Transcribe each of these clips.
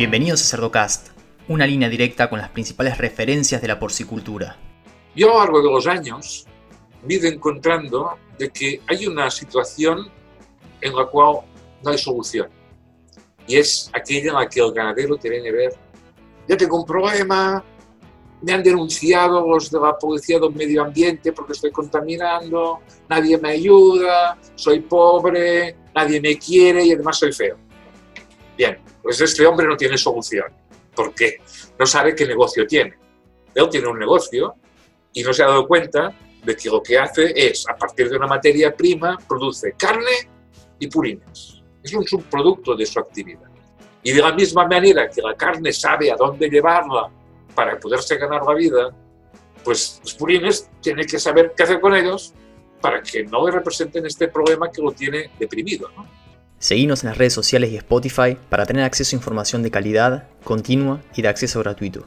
Bienvenidos a Cerdocast, una línea directa con las principales referencias de la porcicultura. Yo a lo largo de los años me he ido encontrando de que hay una situación en la cual no hay solución. Y es aquella en la que el ganadero tiene que ver, ya tengo un problema, me han denunciado los de la policía del medio ambiente porque estoy contaminando, nadie me ayuda, soy pobre, nadie me quiere y además soy feo. Bien, pues este hombre no tiene solución, porque no sabe qué negocio tiene. Él tiene un negocio y no se ha dado cuenta de que lo que hace es, a partir de una materia prima, produce carne y purines. Es un subproducto de su actividad. Y de la misma manera que la carne sabe a dónde llevarla para poderse ganar la vida, pues los purines tienen que saber qué hacer con ellos para que no le representen este problema que lo tiene deprimido. ¿no? Seguimos en las redes sociales y Spotify para tener acceso a información de calidad, continua y de acceso gratuito.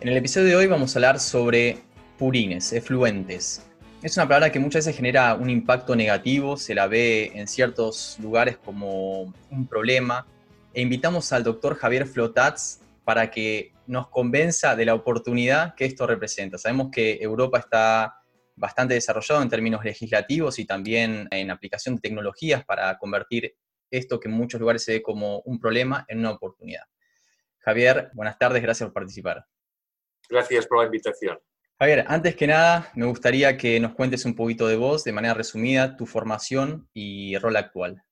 En el episodio de hoy vamos a hablar sobre purines, efluentes. Es una palabra que muchas veces genera un impacto negativo, se la ve en ciertos lugares como un problema. E invitamos al doctor Javier Flotats para que nos convenza de la oportunidad que esto representa. Sabemos que Europa está bastante desarrollado en términos legislativos y también en aplicación de tecnologías para convertir esto que en muchos lugares se ve como un problema en una oportunidad. Javier, buenas tardes, gracias por participar. Gracias por la invitación. Javier, antes que nada, me gustaría que nos cuentes un poquito de vos, de manera resumida, tu formación y rol actual.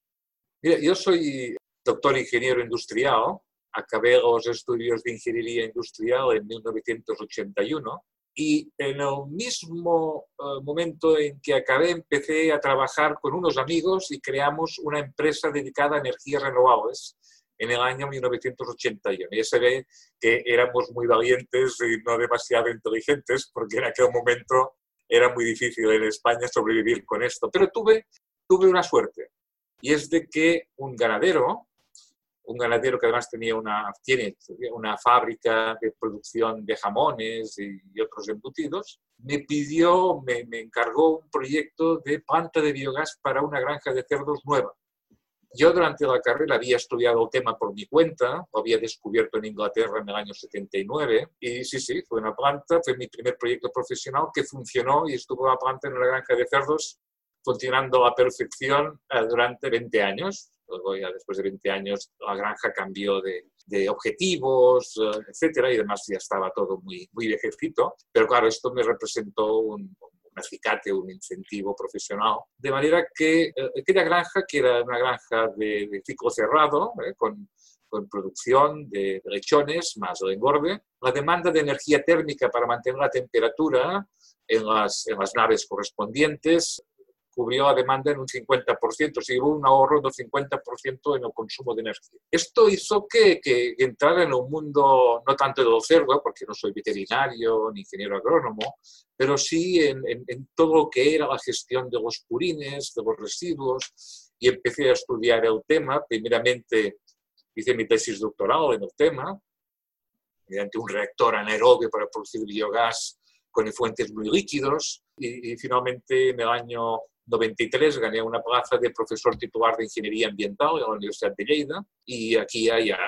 Mira, yo soy doctor ingeniero industrial, acabé los estudios de ingeniería industrial en 1981 y en el mismo eh, momento en que acabé empecé a trabajar con unos amigos y creamos una empresa dedicada a energías renovables en el año 1981. Y se ve que éramos muy valientes y no demasiado inteligentes porque en aquel momento era muy difícil en España sobrevivir con esto. Pero tuve, tuve una suerte y es de que un ganadero un ganadero que además tenía una, tiene una fábrica de producción de jamones y, otros embutidos, me pidió, me, encargó un proyecto de planta de biogás para una granja de cerdos nueva. Yo durante la carrera había estudiado el tema por mi cuenta, lo había descubierto en Inglaterra en el año 79 y sí, sí, fue una planta, fue mi primer proyecto profesional que funcionó y estuvo la planta en una granja de cerdos funcionando a perfección eh, durante 20 años Luego ya después de 20 años la granja cambió de, de objetivos, eh, etcétera, y además ya estaba todo muy, muy viejecito. Pero claro, esto me representó un, un acicate, un incentivo profesional. De manera que eh, aquella granja, que era una granja de, de ciclo cerrado, eh, con, con, producción de, lechones más el engorde, la demanda de energía térmica para mantener la temperatura en las, en las naves correspondientes cubrió la demanda en un 50%, se hubo un ahorro del 50% en el consumo de energía. Esto hizo que, que entrara en un mundo, no tanto del cerdo, porque no soy veterinario ni ingeniero agrónomo, pero sí en, en, en todo lo que era la gestión de los purines, de los residuos, y empecé a estudiar el tema. Primeramente hice mi tesis doctoral en el tema, mediante un reactor anaerobio para producir biogás con fuentes muy líquidos, y, y finalmente en el año 93 gané una plaza de profesor titular de Ingeniería Ambiental en la Universidad de Lleida y aquí hay a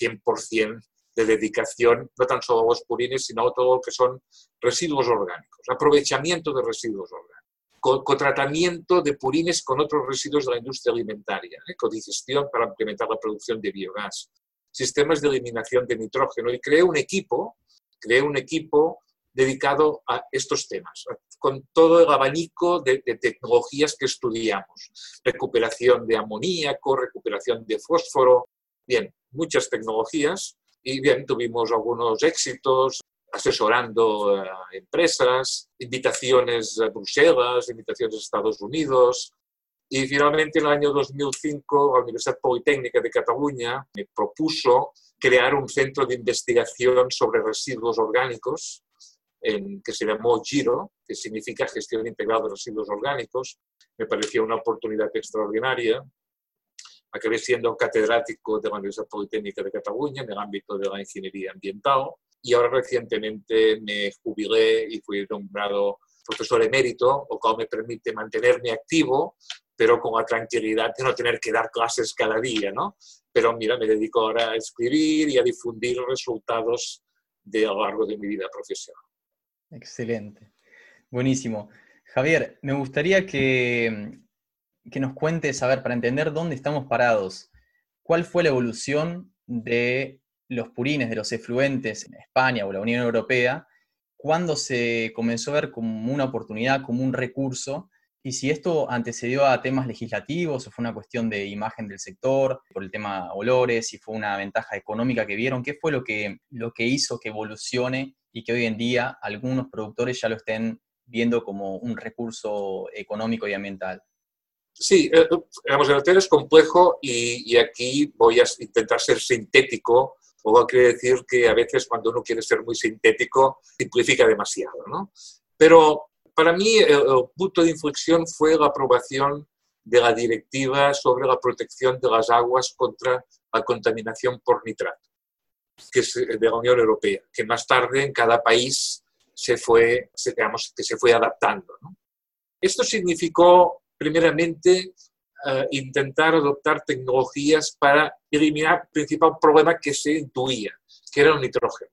100% de dedicación, no tan solo a los purines, sino a todo lo que son residuos orgánicos, aprovechamiento de residuos orgánicos, cotratamiento de purines con otros residuos de la industria alimentaria, ¿eh? codigestión para implementar la producción de biogás, sistemas de eliminación de nitrógeno y creé un equipo, creé un equipo dedicado a estos temas, con todo el abanico de, de, tecnologías que estudiamos. Recuperación de amoníaco, recuperación de fósforo, bien, muchas tecnologías y bien, tuvimos algunos éxitos asesorando a empresas, invitaciones a Bruselas, invitaciones a Estados Unidos. Y finalmente, en el año 2005, la Universidad Politécnica de Cataluña me propuso crear un centro de investigación sobre residuos orgánicos en, que se llamó GIRO, que significa Gestión Integral de Residuos Orgánicos. Me parecía una oportunidad extraordinaria. Acabé siendo catedrático de la Universidad Politécnica de Cataluña en el ámbito de la ingeniería ambiental y ahora recientemente me jubilé y fui nombrado profesor emérito, lo cual me permite mantenerme activo pero con la tranquilidad de no tener que dar clases cada día, ¿no? Pero mira, me dedico ahora a escribir y a difundir resultados de, a lo largo de mi vida profesional. Excelente. Buenísimo. Javier, me gustaría que, que nos cuentes, a para entender dónde estamos parados, ¿cuál fue la evolución de los purines, de los efluentes en España o la Unión Europea, cuando se comenzó a ver como una oportunidad, como un recurso, y si esto antecedió a temas legislativos o fue una cuestión de imagen del sector, por el tema olores, si fue una ventaja económica que vieron, ¿qué fue lo que, lo que hizo que evolucione y que hoy en día algunos productores ya lo estén viendo como un recurso económico y ambiental? Sí, eh, digamos, el tema es complejo y, aquí voy a intentar ser sintético, o quiere decir que a veces cuando uno quiere ser muy sintético, simplifica demasiado, ¿no? Pero para mí el, el punto de inflexión fue la aprobación de la directiva sobre la protección de las aguas contra la contaminación por nitrato, que es de la Unión Europea, que más tarde en cada país se fue, digamos, que se fue adaptando. Esto significó, primeramente, uh, intentar adoptar tecnologías para eliminar el principal problema que se intuía, que era el nitrógeno.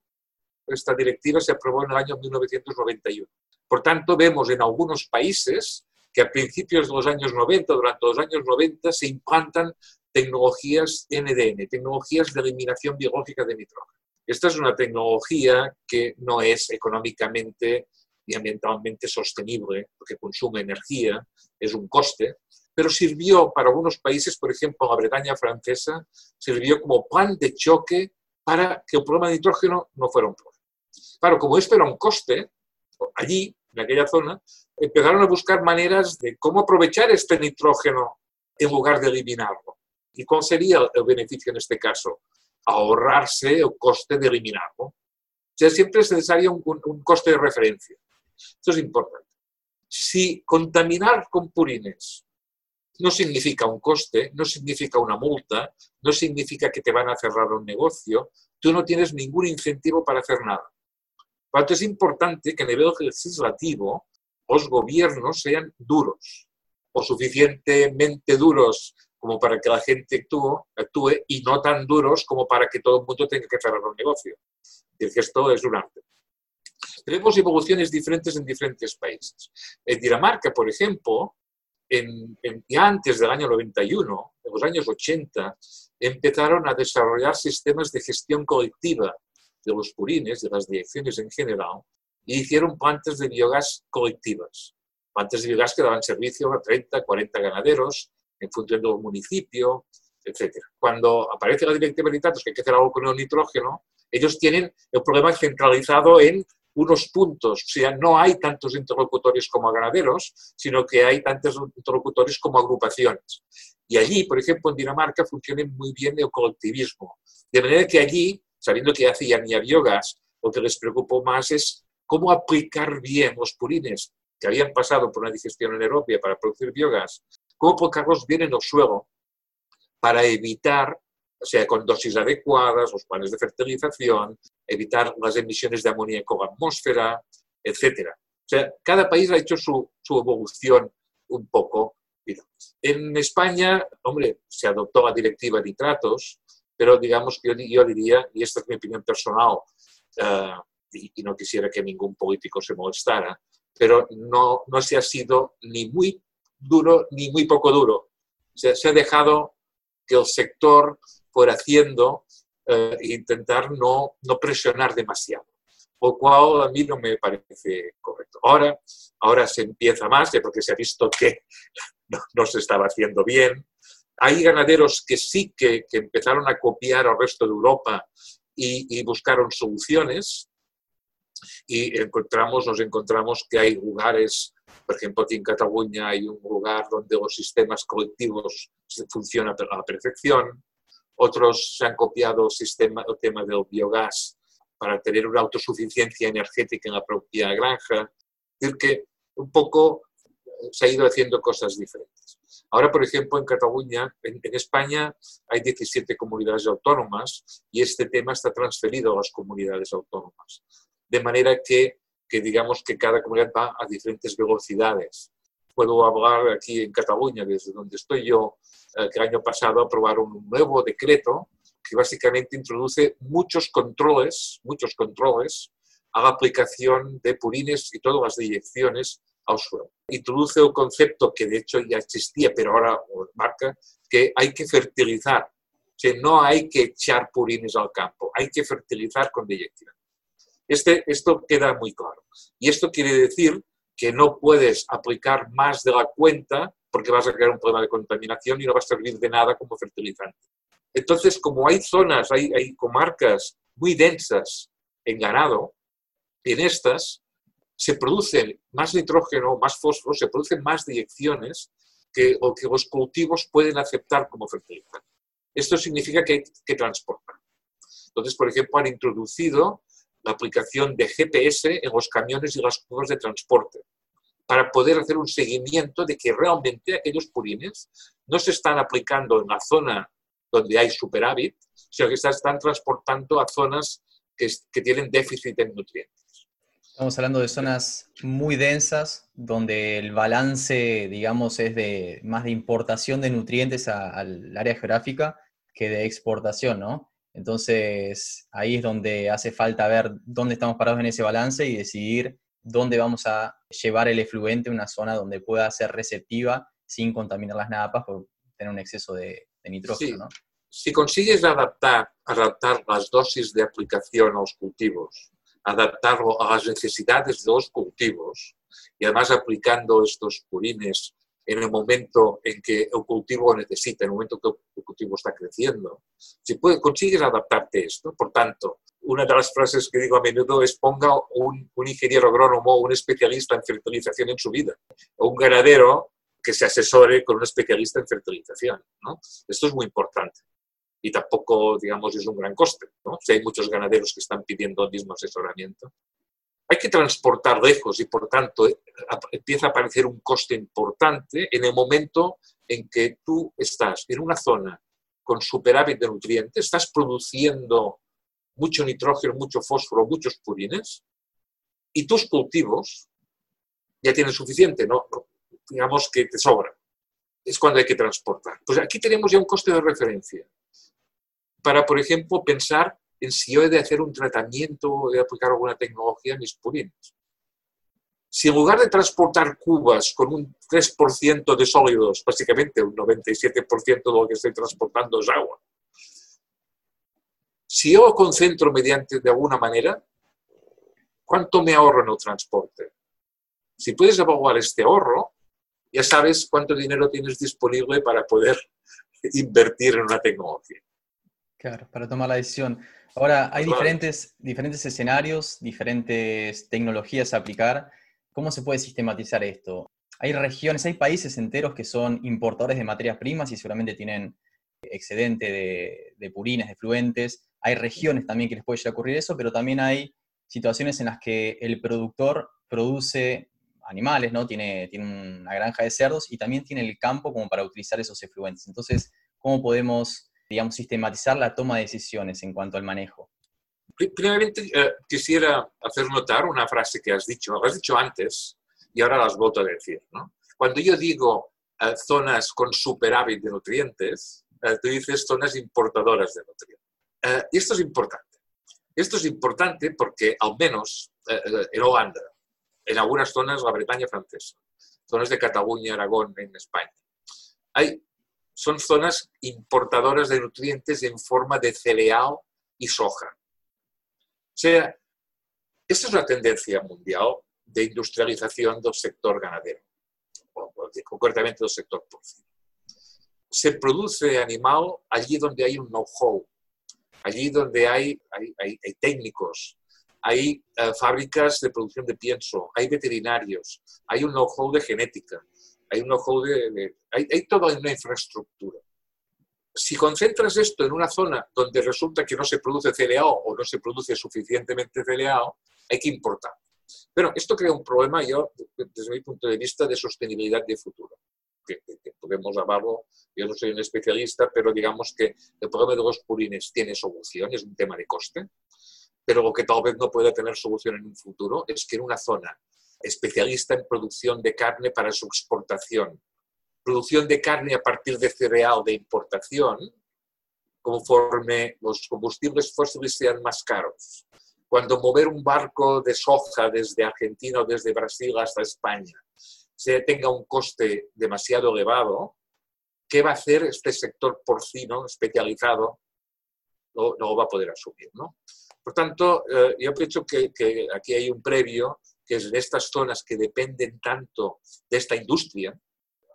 Esta directiva se aprobó en el año 1991. Por tanto, vemos en algunos países que a principios de los años 90, durante los años 90, se implantan tecnologías NDN, tecnologías de eliminación biológica de nitrógeno. Esta es una tecnología que no es económicamente y ambientalmente sostenible, porque consume energía, es un coste, pero sirvió para algunos países, por ejemplo, la Bretaña francesa, sirvió como plan de choque para que el problema de nitrógeno no fuera un problema. Claro, como esto era un coste, allí, en aquella zona, empezaron a buscar maneras de cómo aprovechar este nitrógeno en lugar de eliminarlo. ¿Y cuál sería el beneficio en este caso? ahorrarse el coste de eliminarlo. O sea, siempre es necesario un, un, coste de referencia. Esto es importante. Si contaminar con purines no significa un coste, no significa una multa, no significa que te van a cerrar un negocio, tú no tienes ningún incentivo para hacer nada. Por tanto, es importante que a nivel legislativo los gobiernos sean duros o suficientemente duros como para que la gente actúe, actúe y no tan duros como para que todo el mundo tenga que cerrar un negocio. Es que esto es un arte. Tenemos evoluciones diferentes en diferentes países. En Dinamarca, por ejemplo, en, en, antes del año 91, en los años 80, empezaron a desarrollar sistemas de gestión colectiva de los purines, de las direcciones en general, y hicieron plantas de biogás colectivas. Plantas de biogás que daban servicio a 30, 40 ganaderos, en función del municipio, etc. Cuando aparece la directiva de nitratos que hay que hacer algo con el nitrógeno, ellos tienen el problema centralizado en unos puntos, o sea, no hay tantos interlocutores como ganaderos, sino que hay tantos interlocutores como agrupaciones. Y allí, por ejemplo, en Dinamarca funciona muy bien el colectivismo. De manera que allí, sabiendo que hacían ya biogás, lo que les preocupó más es cómo aplicar bien los purines que habían pasado por una digestión anaerobia para producir biogás cómo colocarlos bien en el suelo para evitar, o sea, con dosis adecuadas, los planes de fertilización, evitar las emisiones de amoníaco a la atmósfera, etc. O sea, cada país ha hecho su, su evolución un poco. En España, hombre, se adoptó la directiva de nitratos, pero digamos que yo, yo, diría, y esta es mi opinión personal, uh, y, y, no quisiera que ningún político se molestara, pero no, no se ha sido ni muy duro ni muy poco duro. Se, se ha dejado que el sector fuera haciendo eh, intentar no, no presionar demasiado, lo cual a mí no me parece correcto. Ahora, ahora se empieza más, porque se ha visto que no, no se estaba haciendo bien. Hay ganaderos que sí que, que empezaron a copiar al resto de Europa y, y buscaron soluciones, y encontramos, nos encontramos que hay lugares por ejemplo, aquí en Cataluña hay un lugar donde los sistemas colectivos funcionan a la perfección. Otros se han copiado el, sistema, el tema del biogás para tener una autosuficiencia energética en la propia granja. Es decir, que un poco eh, se ha ido haciendo cosas diferentes. Ahora, por ejemplo, en Cataluña, en, en, España, hay 17 comunidades autónomas y este tema está transferido a las comunidades autónomas. De manera que que digamos que cada comunidad va a diferentes velocidades. puedo hablar aquí en Cataluña, desde donde estoy yo, eh, que el año pasado aprobaron un nuevo decreto que básicamente introduce muchos controles, muchos controles a la aplicación de purines y todas las direcciones al suelo. Introduce un concepto que de hecho ya existía, pero ahora marca, que hay que fertilizar. O sea, no hay que echar purines al campo, hay que fertilizar con dirección. Este, esto queda muy claro. Y esto quiere decir que no puedes aplicar más de la cuenta porque vas a crear un problema de contaminación y no va a servir de nada como fertilizante. Entonces, como hay zonas, hay, hay comarcas muy densas en ganado, en estas se producen más nitrógeno, más fósforo, se producen más direcciones que, o que los cultivos pueden aceptar como fertilizante. Esto significa que hay que transportar. Entonces, por ejemplo, han introducido la aplicación de GPS en los camiones y las curvas de transporte para poder hacer un seguimiento de que realmente aquellos purines no se están aplicando en la zona donde hay superávit, sino que se están transportando a zonas que, que tienen déficit en nutrientes. Estamos hablando de zonas muy densas, donde el balance, digamos, es de más de importación de nutrientes al área geográfica que de exportación, ¿no? Entonces, ahí es donde hace falta ver dónde estamos parados en ese balance y decidir dónde vamos a llevar el efluente a una zona donde pueda ser receptiva sin contaminar las napas por tener un exceso de, nitrógeno, ¿no? Si consigues adaptar, adaptar las dosis de aplicación a los cultivos adaptarlo a las necesidades de los cultivos y además aplicando estos purines en el momento en que el cultivo necesita, en el momento que el cultivo está creciendo. Si puedes, consigues adaptarte a esto, por tanto, una de las frases que digo a menudo es ponga un, un ingeniero agrónomo, un especialista en fertilización en su vida, o un ganadero que se asesore con un especialista en fertilización. ¿no? Esto es muy importante y tampoco, digamos, es un gran coste. ¿no? Si hay muchos ganaderos que están pidiendo el mismo asesoramiento. Hay que transportar lejos y, por tanto, eh, empieza a aparecer un coste importante en el momento en que tú estás en una zona con superávit de nutrientes, estás produciendo mucho nitrógeno, mucho fósforo, muchos purines, y tus cultivos ya tienen suficiente, ¿no? digamos que te sobra. Es cuando hay que transportar. Pues aquí tenemos ya un coste de referencia para, por ejemplo, pensar en si yo he de hacer un tratamiento o de aplicar alguna tecnología a mis purines. Si en lugar de transportar cubas con un 3% de sólidos, básicamente un 97% de lo que estoy transportando es agua, si yo concentro mediante de alguna manera, ¿cuánto me ahorro en el transporte? Si puedes evaluar este ahorro, ya sabes cuánto dinero tienes disponible para poder invertir en una tecnología. Claro, para tomar la decisión. Ahora, hay diferentes, diferentes escenarios, diferentes tecnologías a aplicar. ¿Cómo se puede sistematizar esto? Hay regiones, hay países enteros que son importadores de materias primas y seguramente tienen excedente de, de purines, de fluentes. Hay regiones también que les puede llegar a ocurrir eso, pero también hay situaciones en las que el productor produce animales, ¿no? Tiene, tiene una granja de cerdos y también tiene el campo como para utilizar esos efluentes. Entonces, ¿cómo podemos digamos, sistematizar la toma de decisiones en cuanto al manejo? Primeramente, eh, quisiera hacer notar una frase que has dicho, lo has dicho antes y ahora las vuelto a decir. ¿no? Cuando yo digo eh, zonas con superávit de nutrientes, eh, tú dices zonas importadoras de nutrientes. y esto es importante. Esto es importante porque al menos en Holanda, en algunas zonas, la Bretaña francesa, zonas de Cataluña, Aragón, en España, hay son zonas importadoras de nutrientes en forma de cereal y soja. O sea, esta es una tendencia mundial de industrialización del sector ganadero, o concretamente del sector porcino. Se produce animal allí donde hay un know-how, allí donde hay, hay, técnicos, hay eh, fábricas de producción de pienso, hay veterinarios, hay un know-how de genética, hay un ojo de, hay, hay, toda una infraestructura. Si concentras esto en una zona donde resulta que no se produce CLAO o no se produce suficientemente CLAO, hay que importar. Pero esto crea un problema, yo, desde mi punto de vista, de sostenibilidad de futuro. Que, podemos llamarlo, yo no soy un especialista, pero digamos que el problema de los purines tiene solución, es un tema de coste, pero lo que tal vez no pueda tener solución en un futuro es que en una zona especialista en producción de carne para su exportación. Producción de carne a partir de cereal de importación, conforme los combustibles fósiles sean más caros. Cuando mover un barco de soja desde Argentina o desde Brasil hasta España se tenga un coste demasiado elevado, ¿qué va a hacer este sector porcino especializado? No, va a poder asumir. ¿no? Por tanto, eh, yo pienso que, que, aquí hay un previo, que es en estas zonas que dependen tanto de esta industria,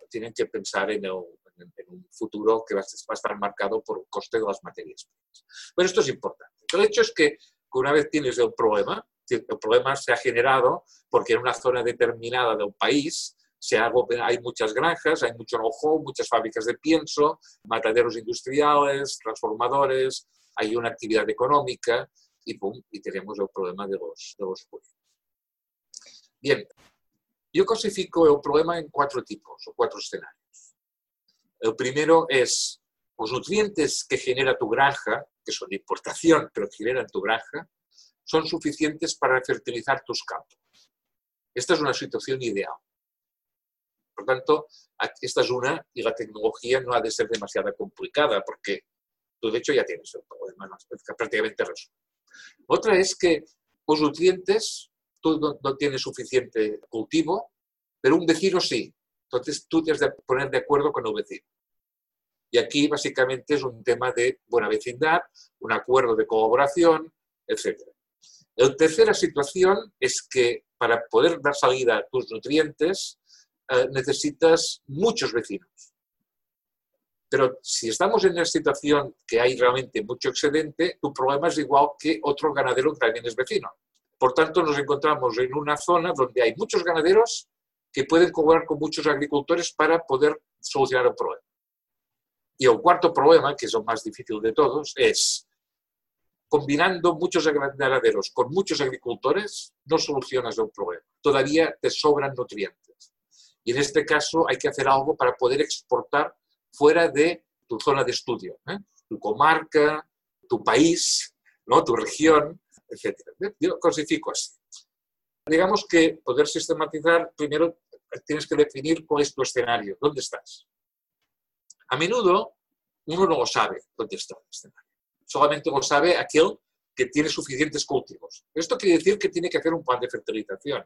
tienen que pensar en, el, en un futuro que va a estar marcado por el coste de las materias primas. Bueno, esto es importante. El hecho es que una vez tienes el problema, el problema se ha generado porque en una zona determinada del país se hay muchas granjas, hay mucho know muchas fábricas de pienso, mataderos industriales, transformadores, hay una actividad económica y, pum, y tenemos el problema de los, de los Bien, yo clasifico el problema en cuatro tipos o cuatro escenarios. El primero es los nutrientes que genera tu granja, que son de importación, pero que generan tu granja, son suficientes para fertilizar tus campos. Esta es una situación ideal. Por tanto, esta es una y la tecnología no ha de ser demasiado complicada porque tú de hecho ya tienes el problema prácticamente resuelto. Otra es que los nutrientes tú no, tienes suficiente cultivo, pero un vecino sí. Entonces tú tienes que poner de acuerdo con el vecino. Y aquí básicamente es un tema de buena vecindad, un acuerdo de colaboración, etc. La tercera situación es que para poder dar salida a tus nutrientes eh, necesitas muchos vecinos. Pero si estamos en una situación que hay realmente mucho excedente, tu problema es igual que otro ganadero que también es vecino. Por tanto, nos encontramos en una zona donde hay muchos ganaderos que pueden cobrar con muchos agricultores para poder solucionar el problema. Y el cuarto problema, que es el más difícil de todos, es combinando muchos ganaderos con muchos agricultores, no solucionas el problema. Todavía te sobran nutrientes. Y en este caso hay que hacer algo para poder exportar fuera de tu zona de estudio, ¿eh? tu comarca, tu país, ¿no? tu región, etc. Yo clasifico así. Digamos que poder sistematizar, primero tienes que definir cuál es tu escenario, dónde estás. A menudo uno no lo sabe dónde está el escenario. Solamente lo sabe aquel que tiene suficientes cultivos. Esto quiere decir que tiene que hacer un plan de fertilización.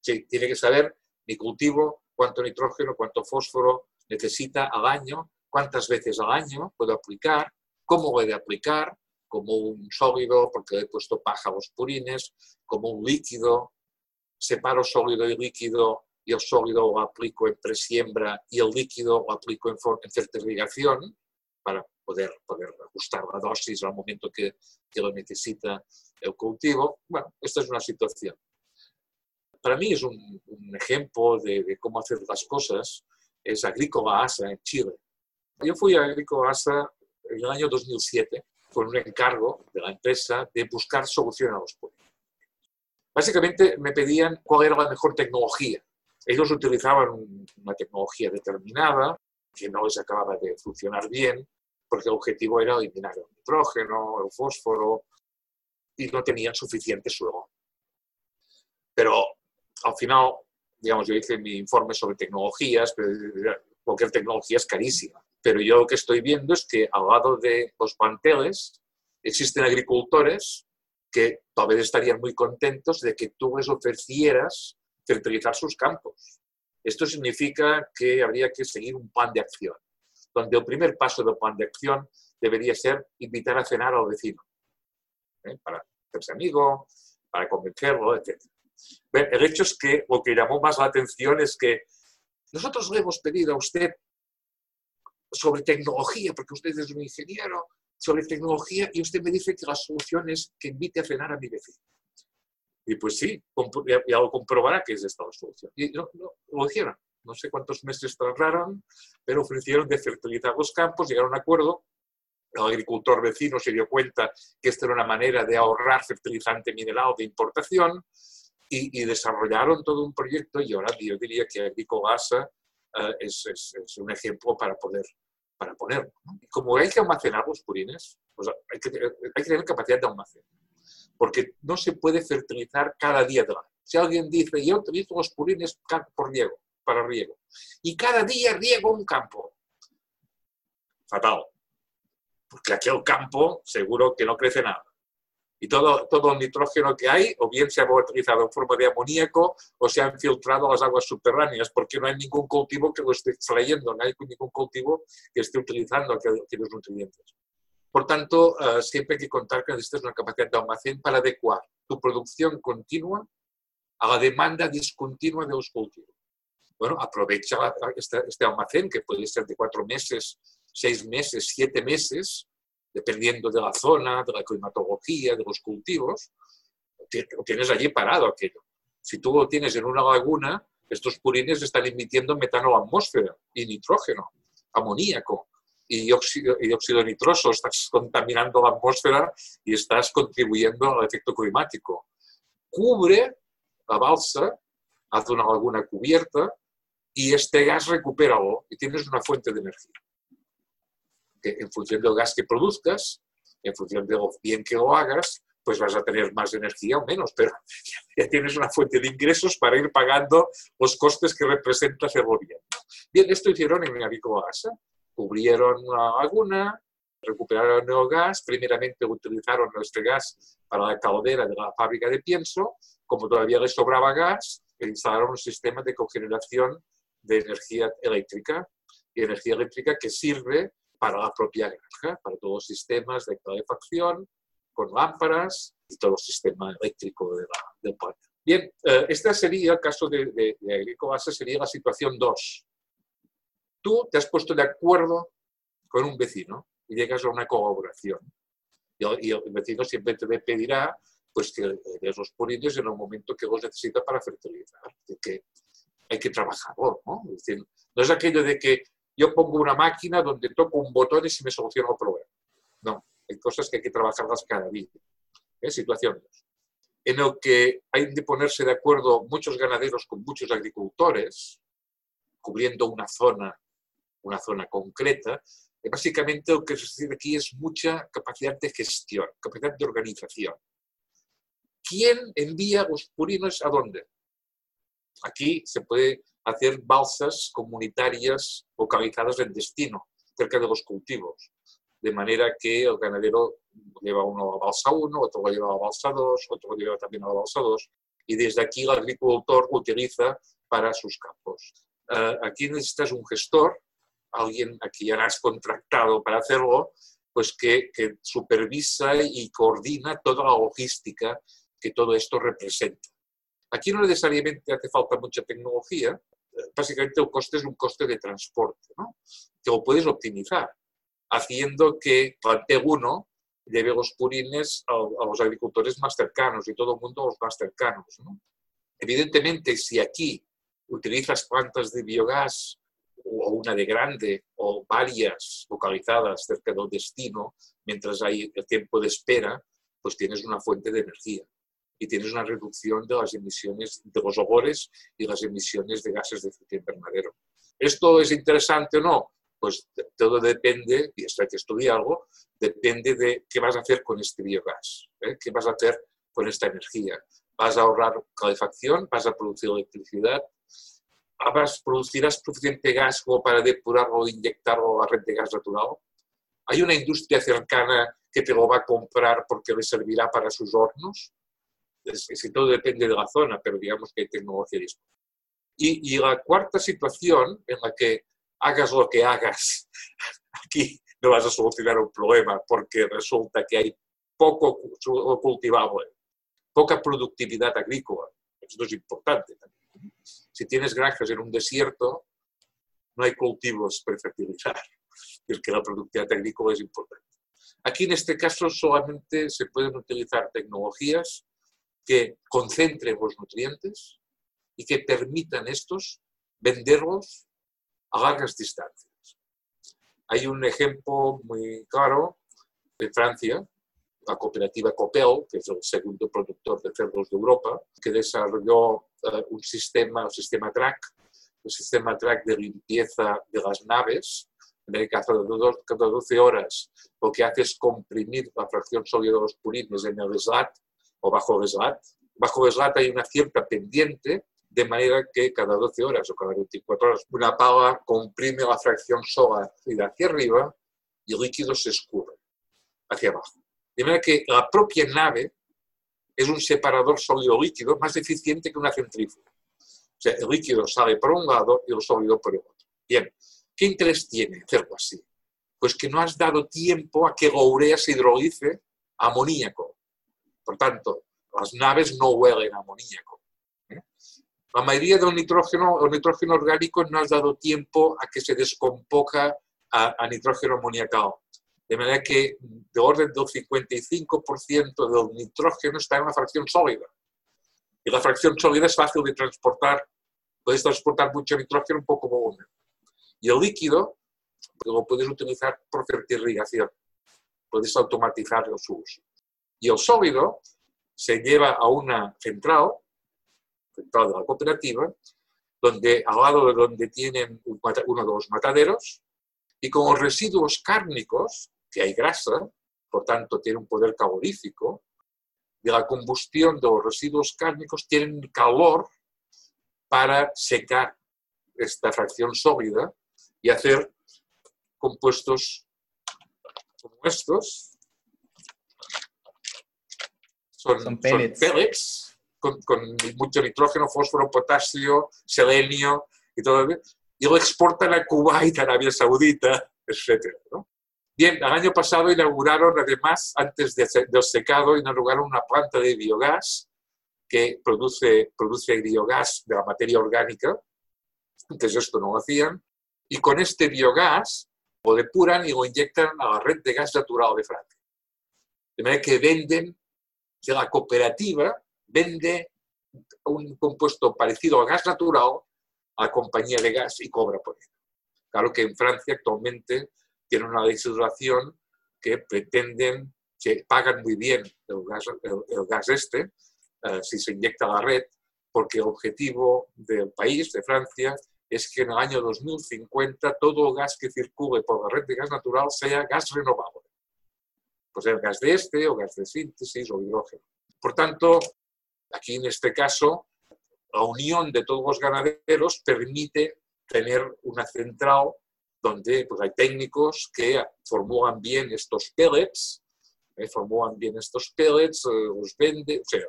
Sí, tiene que saber mi cultivo, cuánto nitrógeno, cuánto fósforo necesita al año, cuántas veces al año puedo aplicar, cómo voy a aplicar, como un sólido, porque he puesto los purines, como un líquido, separo sólido y líquido y el sólido lo aplico en presiembra y el líquido lo aplico en, en fertilización para poder, poder ajustar la dosis al momento que, que, lo necesita el cultivo. Bueno, esta es una situación. Para mí es un, un ejemplo de, de, cómo hacer las cosas, es Agrícola ASA en Chile. Yo fui a Agrícola ASA en el año 2007 con un encargo de la empresa de buscar solución a los problemas. Básicamente me pedían cuál era la mejor tecnología ellos utilizaban una tecnología determinada que no les acababa de funcionar bien, porque el objetivo era eliminar el nitrógeno, el fósforo, y no tenían suficiente suelo. Pero al final, digamos, yo hice mi informe sobre tecnologías, pero cualquier tecnología es carísima. Pero yo lo que estoy viendo es que al lado de los panteles existen agricultores que tal vez estarían muy contentos de que tú les ofrecieras fertilizar sus campos. Esto significa que habría que seguir un plan de acción, donde el primer paso del plan de acción debería ser invitar a cenar al vecino, ¿eh? para hacerse amigo, para convencerlo, etc. El hecho es que lo que llamó más la atención es que nosotros le hemos pedido a usted sobre tecnología, porque usted es un ingeniero, sobre tecnología, y usted me dice que la solución es que invite a cenar a mi vecino. Y pues sí, ya, lo comprobará que es esta la solución. Y no, lo hicieron. No sé cuántos meses tardaron, pero ofrecieron de fertilizar los campos, llegaron a un acuerdo. El agricultor vecino se dio cuenta que esta era una manera de ahorrar fertilizante mineral de importación y, desarrollaron todo un proyecto y ahora yo diría que Agricogasa uh, es, un ejemplo para poder para ponerlo. Como hay que almacenar los purines, hay, que, tener capacidad de almacenar porque no se puede fertilizar cada día del año. Si alguien dice, yo utilizo los purines por riego, para riego, y cada día riego un campo, fatal, porque aquel campo seguro que no crece nada. Y todo, todo el nitrógeno que hay, o bien se ha utilizado en forma de amoníaco o se ha infiltrado a las aguas subterráneas, porque no hay ningún cultivo que lo esté extrayendo, no hay ningún cultivo que esté utilizando aquellos nutrientes. Por tanto, eh, siempre hay que contar que necesitas una capacidad de almacén para adecuar tu producción continua a la demanda discontinua de los cultivos. Bueno, aprovecha este, este almacén, que puede ser de cuatro meses, seis meses, siete meses, dependiendo de la zona, de la climatología, de los cultivos, lo tienes allí parado aquello. Si tú lo tienes en una laguna, estos purines están emitiendo metano a la atmósfera y nitrógeno, amoníaco y óxido, y óxido nitroso, estás contaminando la atmósfera y estás contribuyendo al efecto climático. Cubre la balsa, haz una laguna cubierta y este gas recupéralo y tienes una fuente de energía. Que en función del gas que produzcas, en función de lo bien que lo hagas, pues vas a tener más energía o menos, pero ya tienes una fuente de ingresos para ir pagando los costes que representa hacerlo bien. Bien, esto hicieron en Gasa. Cubrieron una laguna, recuperaron el gas, primeramente utilizaron este gas para la caldera de la fábrica de pienso, como todavía les sobraba gas, instalaron un sistema de cogeneración de energía eléctrica y energía eléctrica que sirve para la propia granja, para todos los sistemas de calefacción, con lámparas y todo el sistema eléctrico de la, del parque. Bien, eh, este sería el caso de, de, de sería la situación 2. Tú te has puesto de acuerdo con un vecino y llegas a una colaboración. Y, el vecino siempre te pedirá pues, que des los purines en el momento que los necesita para fertilizar. que hay que trabajarlo. ¿no? Es decir, no es aquello de que yo pongo una máquina donde toco un botón y se me soluciona el problema. No, hay cosas que hay que trabajarlas cada día. ¿eh? Situaciones en el que hay de ponerse de acuerdo muchos ganaderos con muchos agricultores, cubriendo una zona, una zona concreta, básicamente lo que se decide aquí es mucha capacidad de gestión, capacidad de organización. ¿Quién envía los purinos a dónde? Aquí se puede hacer balsas comunitarias localizadas en destino, cerca de los cultivos, de manera que el ganadero lleva uno a balsa 1, otro lo lleva a balsa 2, otro lo lleva también a balsa 2, y desde aquí el agricultor utiliza para sus campos. Eh, aquí necesitas un gestor, alguien a quien has contratado para hacerlo, pues que, que supervisa y coordina toda la logística que todo esto representa. Aquí no necesariamente hace falta mucha tecnología, básicamente el coste es un coste de transporte, ¿no? que lo puedes optimizar, haciendo que plante uno lleve los purines a, los agricultores más cercanos y todo el mundo a los más cercanos. ¿no? Evidentemente, si aquí utilizas plantas de biogás o una de grande o varias localizadas cerca del destino, mientras hay el tiempo de espera, pues tienes una fuente de energía y tienes una reducción de las emisiones de los olores y las emisiones de gases de efecto invernadero. ¿Esto es interesante o no? Pues todo depende, y esto hay que estudiarlo, depende de qué vas a hacer con este biogás, ¿eh? qué vas a hacer con esta energía. ¿Vas a ahorrar calefacción? ¿Vas a producir electricidad? ¿Vas, ¿Producirás suficiente gas como para depurarlo o inyectarlo a la red de gas natural? ¿Hay una industria cercana que te lo va a comprar porque le servirá para sus hornos? Si todo depende de la zona, pero digamos que hay tecnología disponible. Y, y la cuarta situación en la que hagas lo que hagas, aquí no vas a solucionar un problema porque resulta que hay poco cultivable, poca productividad agrícola. Esto es importante también. Si tienes granjas en un desierto, no hay cultivos para fertilizar. Es que la productividad agrícola es importante. Aquí en este caso solamente se pueden utilizar tecnologías que concentren los nutrientes y que permitan estos venderlos a largas distancias. Hay un ejemplo muy claro de Francia, la cooperativa Copel, que es el segundo productor de cerdos de Europa, que desarrolló eh, un sistema, un sistema track, un sistema track de limpieza de las naves, en el que cada 12 horas lo que hace es comprimir la fracción sólida de los purines en el slat o bajo el SLAT, bajo deslata hay una cierta pendiente, de manera que cada 12 horas o cada 24 horas una pala comprime la fracción sólida hacia arriba y el líquido se escurre hacia abajo. De manera que la propia nave es un separador sólido-líquido más eficiente que una centrífuga. O sea, el líquido sale por un lado y el sólido por el otro. Bien, ¿qué interés tiene hacerlo así? Pues que no has dado tiempo a que la urea se hidrolice amoníaco. Por tanto, las naves no huelen amoníaco. ¿eh? La mayoría del nitrógeno, orgánico no has dado tiempo a que se descomponga a, nitrógeno amoniacal. De manera que de orden del 55% del nitrógeno está en una fracción sólida. Y la fracción sólida es fácil de transportar. Puedes transportar mucho nitrógeno, un poco volumen. Y el líquido lo puedes utilizar por fertilización. Puedes automatizar su uso. Y el sólido se lleva a una central, central de la cooperativa, donde al lado de donde tienen uno de los mataderos, y con los residuos cárnicos, que hay grasa, por tanto tiene un poder calorífico, de la combustión de los residuos cárnicos tienen calor para secar esta fracción sólida y hacer compuestos como estos. Son, pellets, con, mucho nitrógeno, fósforo, potasio, selenio y todo. Y lo exportan a Kuwait, Arabia Saudita, etc. Bien, el año pasado inauguraron, además, antes del secado, inauguraron una planta de biogás que produce, produce biogás de la materia orgánica. Antes esto no lo hacían. Y con este biogás lo depuran y lo inyectan a la red de gas natural de Francia. De manera que venden, que la cooperativa vende un compuesto parecido a gas natural a la compañía de gas y cobra por ello. Claro que en Francia actualmente tienen una legislación que pretenden, que pagan muy bien el gas, este, eh, si se inyecta a la red, porque el objetivo del país, de Francia, es que en el año 2050 todo el gas que circule por la red de gas natural sea gas renovable. Pues el gas de este, o gas de síntesis, o hidrógeno. Por tanto, aquí en este caso, la unión de todos los ganaderos permite tener una central donde pues, hay técnicos que formulan bien estos pellets, eh, formulan bien estos pellets, eh, los venden, o sea,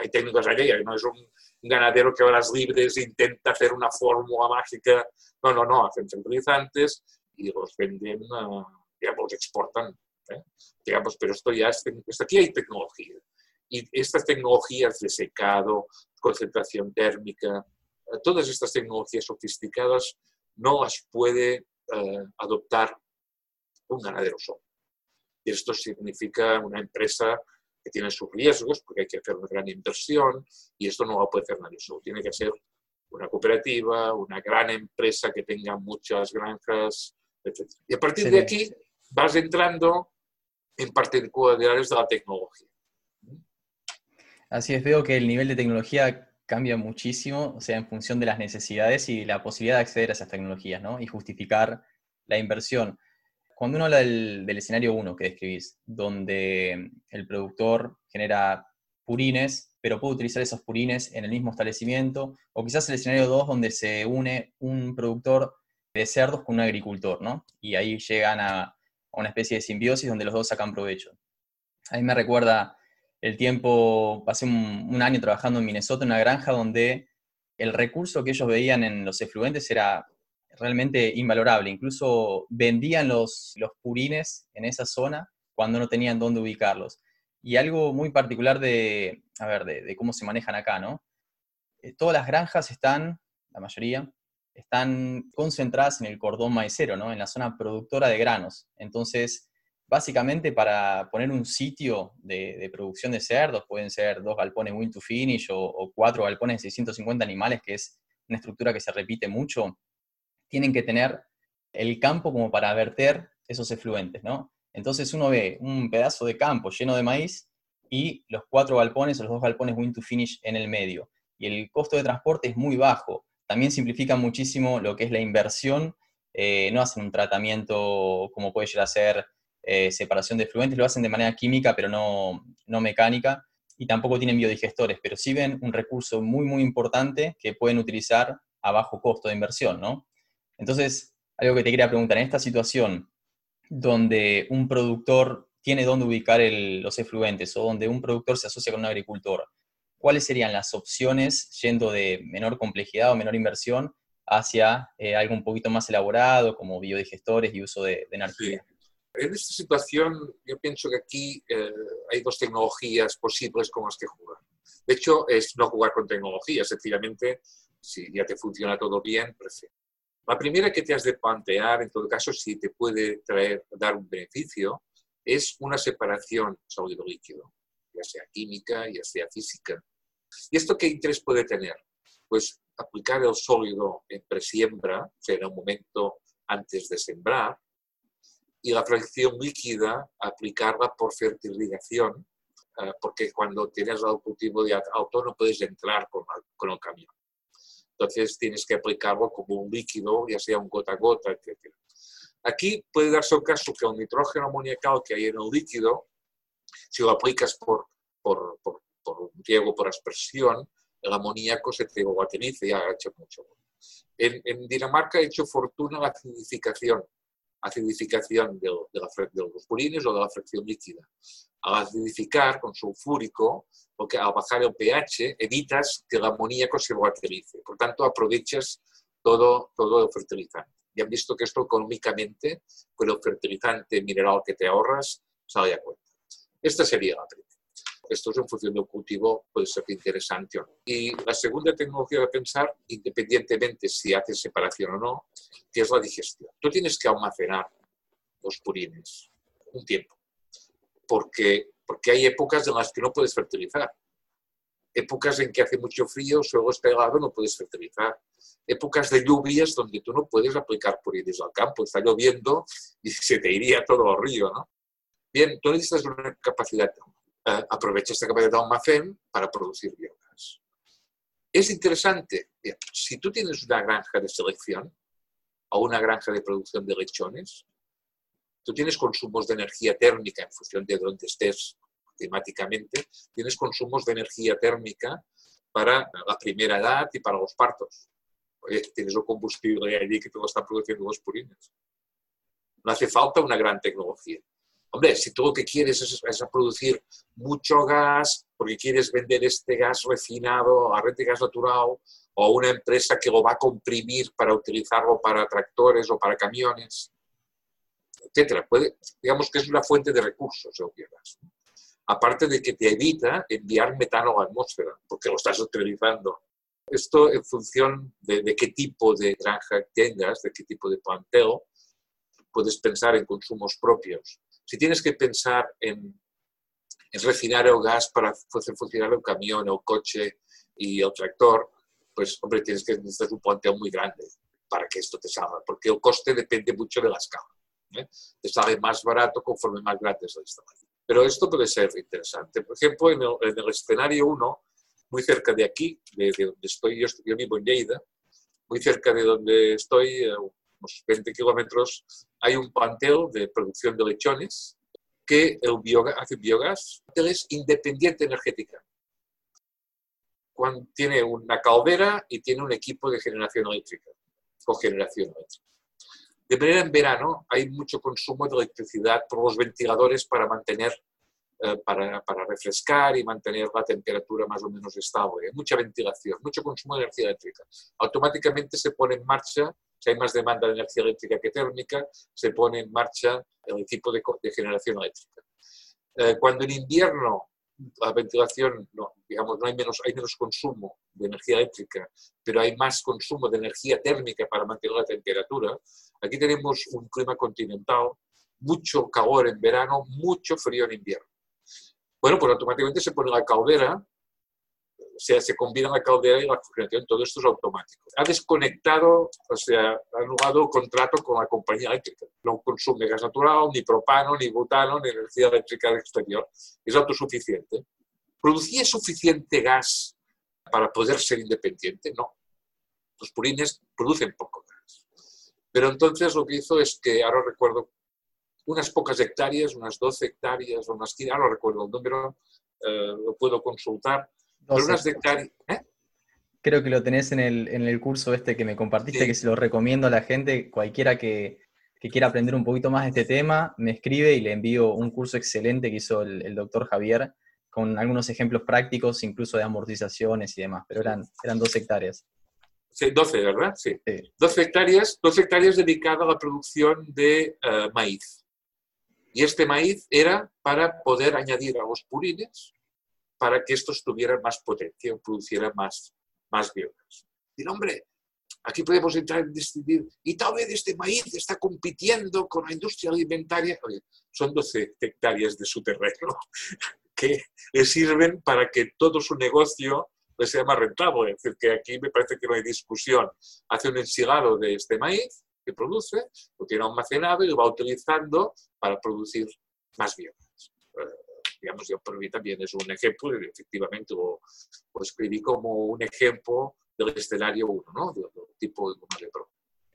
hay, técnicos allí, no es un ganadero que a las libres intenta hacer una fórmula mágica, no, no, no, hacen centralizantes y los venden, uh, digamos, los exportan, ¿eh? digamos, pero esto ya es, esto aquí hay tecnología. Y estas tecnologías de secado, concentración térmica, todas estas tecnologías sofisticadas no las puede eh, adoptar un ganadero solo. Y esto significa una empresa que tiene sus riesgos, porque hay que hacer una gran inversión, y esto no lo puede hacer nadie solo. Tiene que ser una cooperativa, una gran empresa que tenga muchas granjas, etc. Y a partir de aquí vas entrando en particularidades de la tecnología. Así es, veo que el nivel de tecnología cambia muchísimo, o sea, en función de las necesidades y la posibilidad de acceder a esas tecnologías, ¿no? Y justificar la inversión. Cuando uno habla del, escenario 1 que describís, donde el productor genera purines, pero puede utilizar esos purines en el mismo establecimiento, o quizás el escenario 2 donde se une un productor de cerdos con un agricultor, ¿no? Y ahí llegan a, una especie de simbiosis donde los dos sacan provecho. A mí me recuerda el tiempo, pasé un, año trabajando en Minnesota, en una granja donde el recurso que ellos veían en los efluentes era realmente invalorable. Incluso vendían los, los purines en esa zona cuando no tenían dónde ubicarlos. Y algo muy particular de, a ver, de, cómo se manejan acá, ¿no? Eh, todas las granjas están, la mayoría, están concentradas en el cordón maicero, ¿no? En la zona productora de granos. Entonces, básicamente para poner un sitio de, producción de cerdos, pueden ser dos galpones win to finish o, cuatro galpones de 650 animales, que es una estructura que se repite mucho, tienen que tener el campo como para verter esos efluentes, ¿no? Entonces uno ve un pedazo de campo lleno de maíz y los cuatro galpones o los dos galpones win to finish en el medio. Y el costo de transporte es muy bajo. También simplifica muchísimo lo que es la inversión. Eh, no hacen un tratamiento como puede llegar a ser eh, separación de fluentes, lo hacen de manera química, pero no, no mecánica. y tampoco tienen biodigestores, pero sí ven un recurso muy, muy importante que pueden utilizar a bajo costo de inversión, ¿no? Entonces, algo que te quería preguntar, en esta situación donde un productor tiene dónde ubicar los efluentes o donde un productor se asocia con un agricultor, ¿cuáles serían las opciones yendo de menor complejidad o menor inversión hacia eh, algo un poquito más elaborado como biodigestores y uso de, energía? En esta situación, yo pienso que aquí eh, hay dos tecnologías posibles con las que jugar. De hecho, es no jugar con tecnología, sencillamente, si ya te funciona todo bien, perfecto. La primera que te has de plantear, en todo caso, si te puede traer, dar un beneficio, es una separación sólido-líquido, ya sea química, ya sea física. ¿Y esto qué interés puede tener? Pues aplicar el sólido en presiembra, o sea, en un momento antes de sembrar, y la fracción líquida aplicarla por fertilización, eh, porque cuando tienes el cultivo de auto no puedes entrar con, con el camión. Entonces tienes que aplicarlo como un líquido, ya sea un gota a gota, etc. Aquí puede darse el caso que el nitrógeno amoniacal que hay en el líquido, si lo aplicas por, por, por, por un riego por aspersión, el amoníaco se te volatiliza y ha hecho mucho. En, en Dinamarca ha hecho fortuna la acidificación acidificación de, los purines o de la fracción líquida. Al acidificar con sulfúrico, porque al bajar el pH evitas que el amoníaco se volatilice. Por tanto, aprovechas todo, todo el fertilizante. Y han visto que esto económicamente, con el fertilizante mineral que te ahorras, sale a cuenta. Esta sería la primera. Esto es en función del cultivo, puede ser interesante o no. Y la segunda tecnología de pensar, independientemente si haces separación o no, es la digestión. Tú tienes que almacenar los purines un tiempo, porque, porque hay épocas en las que no puedes fertilizar. Épocas en que hace mucho frío, suelo está helado, no puedes fertilizar. Épocas de lluvias donde tú no puedes aplicar purines al campo, está lloviendo y se te iría todo al río, ¿no? Bien, tú necesitas una capacidad eh, aprovecha esta capacidad de almacén para producir biogás. Es interesante, si tú tienes una granja de selección o una granja de producción de lechones, tú tienes consumos de energía térmica en función de dónde estés climáticamente, tienes consumos de energía térmica para la primera edad y para los partos. Oye, tienes un combustible allí que te lo está produciendo los purines. No hace falta una gran tecnología. Hombre, si tú lo que quieres es, producir mucho gas porque quieres vender este gas refinado a red de gas natural o una empresa que lo va a comprimir para utilizarlo para tractores o para camiones, etcétera. Puede, digamos que es una fuente de recursos el biogás. Aparte de que te evita enviar metano a la atmósfera, porque lo estás utilizando. Esto en función de, de qué tipo de granja tengas, de qué tipo de plantel, puedes pensar en consumos propios si tienes que pensar en, refinar el gas para hacer funcionar el camión, el coche y el tractor, pues, hombre, tienes que necesitar un planteo muy grande para que esto te salga, porque el coste depende mucho de la escala. ¿eh? Te sale más barato conforme más grande es la instalación. Pero esto puede ser interesante. Por ejemplo, en el, escenario 1, muy cerca de aquí, de, donde estoy, yo, yo, vivo en Lleida, muy cerca de donde estoy, eh, unos 20 kilómetros, hay un planteo de producción de lechones que el hace biogás, es independiente energética. Tiene una caldera y tiene un equipo de generación eléctrica, generación eléctrica. De manera en verano hay mucho consumo de electricidad por los ventiladores para mantener eh, para, para, refrescar y mantener la temperatura más o menos estable. Hay mucha ventilación, mucho consumo de energía eléctrica. Automáticamente se pone en marcha, si hay más demanda de energía eléctrica que térmica, se pone en marcha el equipo de, de generación eléctrica. Eh, cuando en invierno la ventilación, no, digamos, no hay menos, hay menos consumo de energía eléctrica, pero hay más consumo de energía térmica para mantener la temperatura. Aquí tenemos un clima continental, mucho calor en verano, mucho frío en invierno. Bueno, pues automáticamente se pone la caldera, o sea, se combina la caldera y la refrigeración, todo esto es automático. Ha desconectado, o sea, ha anulado contrato con la compañía eléctrica. No consume gas natural, ni propano, ni butano, ni energía eléctrica del exterior. Es autosuficiente. ¿Producía suficiente gas para poder ser independiente? No. Los purines producen poco gas. Pero entonces lo que hizo es que, ahora recuerdo unas pocas hectáreas, unas 12 hectáreas o unas 15, no recuerdo el número, lo puedo consultar. Pero unas ¿eh? Creo que lo tenés en el, en el curso este que me compartiste, que se lo recomiendo a la gente, cualquiera que, que, quiera aprender un poquito más de este tema, me escribe y le envío un curso excelente que hizo el, doctor Javier, con algunos ejemplos prácticos, incluso de amortizaciones y demás, pero eran, eran dos hectáreas. Sí, 12, ¿verdad? Sí. 12 hectáreas, 12 hectáreas dedicadas a la producción de eh, maíz. Y este maíz era para poder añadir a los purines para que estos tuvieran más potencia o producieran más, más biomasa. Y hombre, aquí podemos entrar en distinguir, y tal vez este maíz está compitiendo con la industria alimentaria. Son 12 hectáreas de su terreno que le sirven para que todo su negocio le sea más rentable. Es decir, que aquí me parece que no hay discusión. Hace un ensilado de este maíz que produce, lo tiene almacenado y lo va utilizando para producir más biomasa. Digamos, yo por mí también es un ejemplo, efectivamente lo, escribí como un ejemplo del escenario 1, ¿no? del, tipo de pro.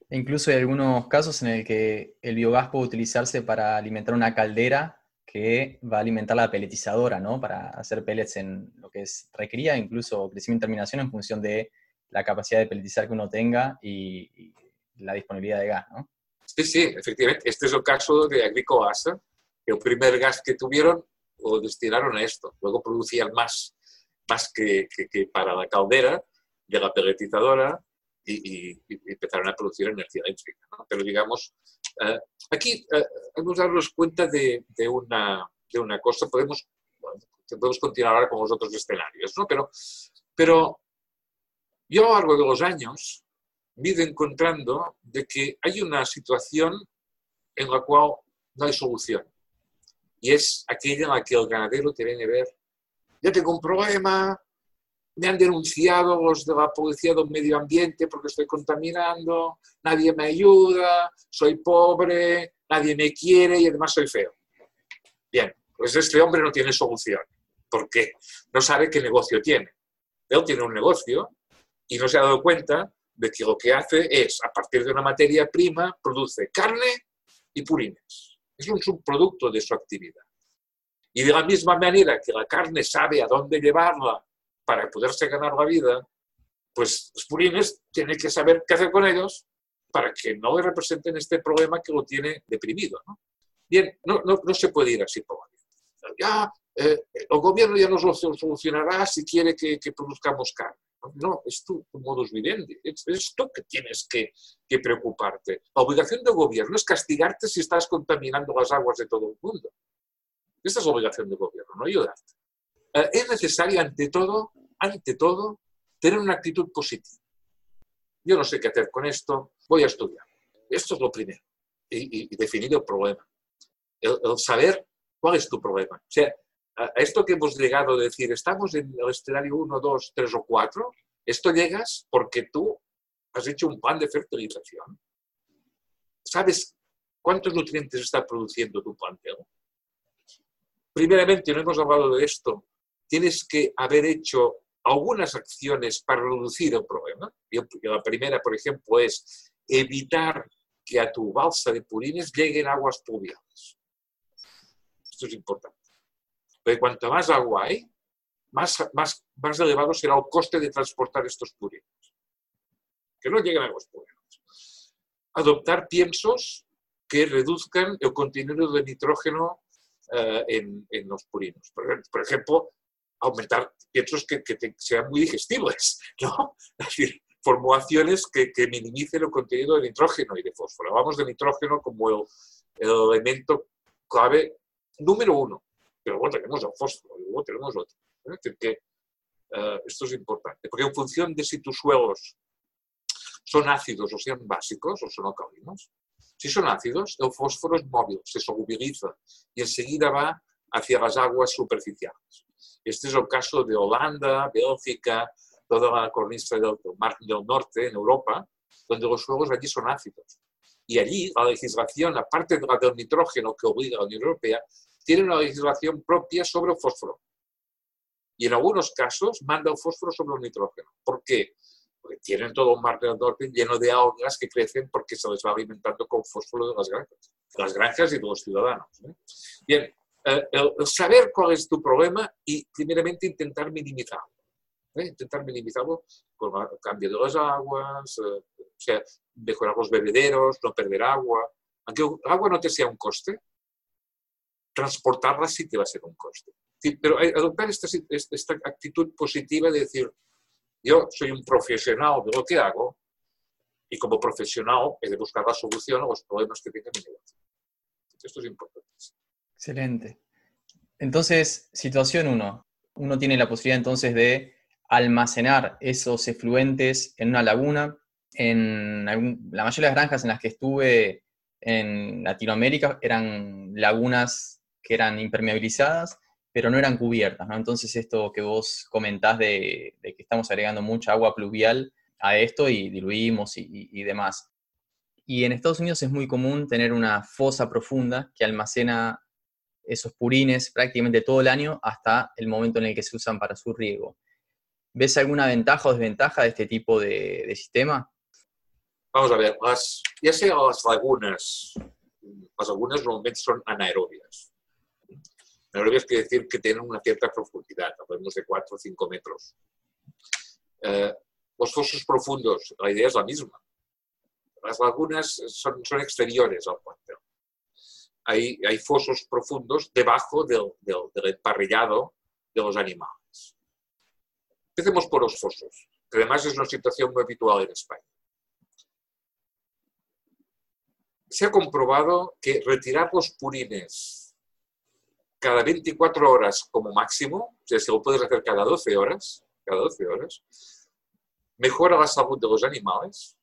E incluso hay algunos casos en el que el biogás puede utilizarse para alimentar una caldera que va a alimentar la peletizadora, ¿no? Para hacer pellets en lo que es recría, incluso crecimiento y terminación en función de la capacidad de peletizar que uno tenga y la disponibilidad de gas, ¿no? Sí, sí, efectivamente. Este es el caso de Agricoasa, que el primer gas que tuvieron lo destinaron a esto. Luego producían más, más que, que, para la caldera de la peletizadora y, empezaron a producir energía eléctrica. ¿no? Pero digamos, eh, aquí eh, vamos a darnos cuenta de, de, una, de una cosa. Podemos, podemos continuar ahora con los otros escenarios, ¿no? Pero, pero yo a lo largo de los años me he ido encontrando de que hay una situación en la cual no hay solución. Y es aquella en la que el ganadero te viene a ver, ya tengo un problema, me han denunciado los de la policía del medio ambiente porque estoy contaminando, nadie me ayuda, soy pobre, nadie me quiere y además soy feo. Bien, pues este hombre no tiene solución, porque no sabe qué negocio tiene. Él tiene un negocio y no se ha dado cuenta de que lo que hace es, a partir de una materia prima, produce carne y purines. Es un subproducto de su actividad. Y de la misma manera que la carne sabe a dónde llevarla para poderse ganar la vida, pues los purines tienen que saber qué hacer con ellos para que no representen este problema que lo tiene deprimido. Bien, no, no, no, se puede ir así por. Ya, eh, el gobierno ya nos lo solucionará si quiere que, que produzcamos carne. No, es tu, modus vivendi, es, tú que tienes que, preocuparte. La obligación del gobierno es castigarte si estás contaminando las aguas de todo el mundo. Esta es la obligación del gobierno, no ayudarte. Eh, es necesario, ante todo, ante todo, tener una actitud positiva. Yo no sé qué hacer con esto, voy a estudiar. Esto es lo primero. Y, definir el problema. El, el, saber cuál es tu problema. O sea, a esto que hemos llegado a decir, estamos en el escenario 1, 2, 3 o 4, esto llegas porque tú has hecho un plan de fertilización. ¿Sabes cuántos nutrientes está produciendo tu planteo? Primeramente, no hemos hablado de esto, tienes que haber hecho algunas acciones para reducir el problema. La primera, por ejemplo, es evitar que a tu balsa de purines lleguen aguas pluviales. Esto es importante. Porque cuanto más agua hay, más, más, más elevado será el coste de transportar estos purinos. Que no lleguen a los purinos. Adoptar piensos que reduzcan el contenido de nitrógeno eh, en, en, los purinos. Por, ejemplo, aumentar piensos que, sean muy digestibles, ¿no? Es decir, formulaciones que, que, minimicen el contenido de nitrógeno y de fósforo. Hablamos de nitrógeno como el elemento clave número uno pero luego tenemos el fósforo, y luego tenemos otro. ¿eh? que, eh, esto es importante, porque en función de si tus suelos son ácidos o sean básicos o son alcalinos, si son ácidos, el fósforo es móvil, se solubiliza y enseguida va hacia las aguas superficiales. Este es el caso de Holanda, Bélgica, toda la cornisa del, mar del norte, en Europa, donde los suelos allí son ácidos. Y allí la legislación, aparte de la del nitrógeno que obliga a la Unión Europea, tiene una legislación propia sobre el fósforo. Y en algunos casos manda el fósforo sobre el nitrógeno. ¿Por qué? Porque tienen todo un mar del norte lleno de algas que crecen porque se les va alimentando con fósforo de las granjas. Las granjas y de los ciudadanos. ¿eh? Bien, eh, el, saber cuál es tu problema y primeramente intentar minimizarlo. ¿Eh? Intentar minimizarlo con cambio de las aguas, o sea, mejorar los bebederos, no perder agua. Aunque el agua no te sea un coste, transportarla sí te va a ser un coste. Pero adoptar esta, esta actitud positiva de decir, yo soy un profesional de lo que hago y como profesional he de buscar la solución a los problemas que tiene mi negocio. Esto es importante. Excelente. Entonces, situación 1. Uno tiene la posibilidad entonces de almacenar esos efluentes en una laguna. En la mayoría de las granjas en las que estuve en Latinoamérica eran lagunas que eran impermeabilizadas, pero no eran cubiertas. Entonces, esto que vos comentás de, que estamos agregando mucha agua pluvial a esto y diluimos y demás. Y en Estados Unidos es muy común tener una fosa profunda que almacena esos purines prácticamente todo el año hasta el momento en el que se usan para su riego. ¿Ves alguna ventaja o desventaja de este tipo de, sistema? Vamos a ver, las, ya sea las lagunas, las lagunas normalmente son anaerobias. Anaerobias quiere decir que tienen una cierta profundidad, hablamos de 4 o 5 metros. Eh, los fosos profundos, la idea es la misma. Las lagunas son, son exteriores al cuartel. Hay, hay, fosos profundos debajo del, del, del, emparrillado de los animales. Empecemos por los fosos, que además es una situación muy habitual en España. Se ha comprobado que retirar los purines cada 24 horas como máximo, o sea, si lo puedes hacer cada 12 horas, cada 12 horas, mejora la salud de los animales,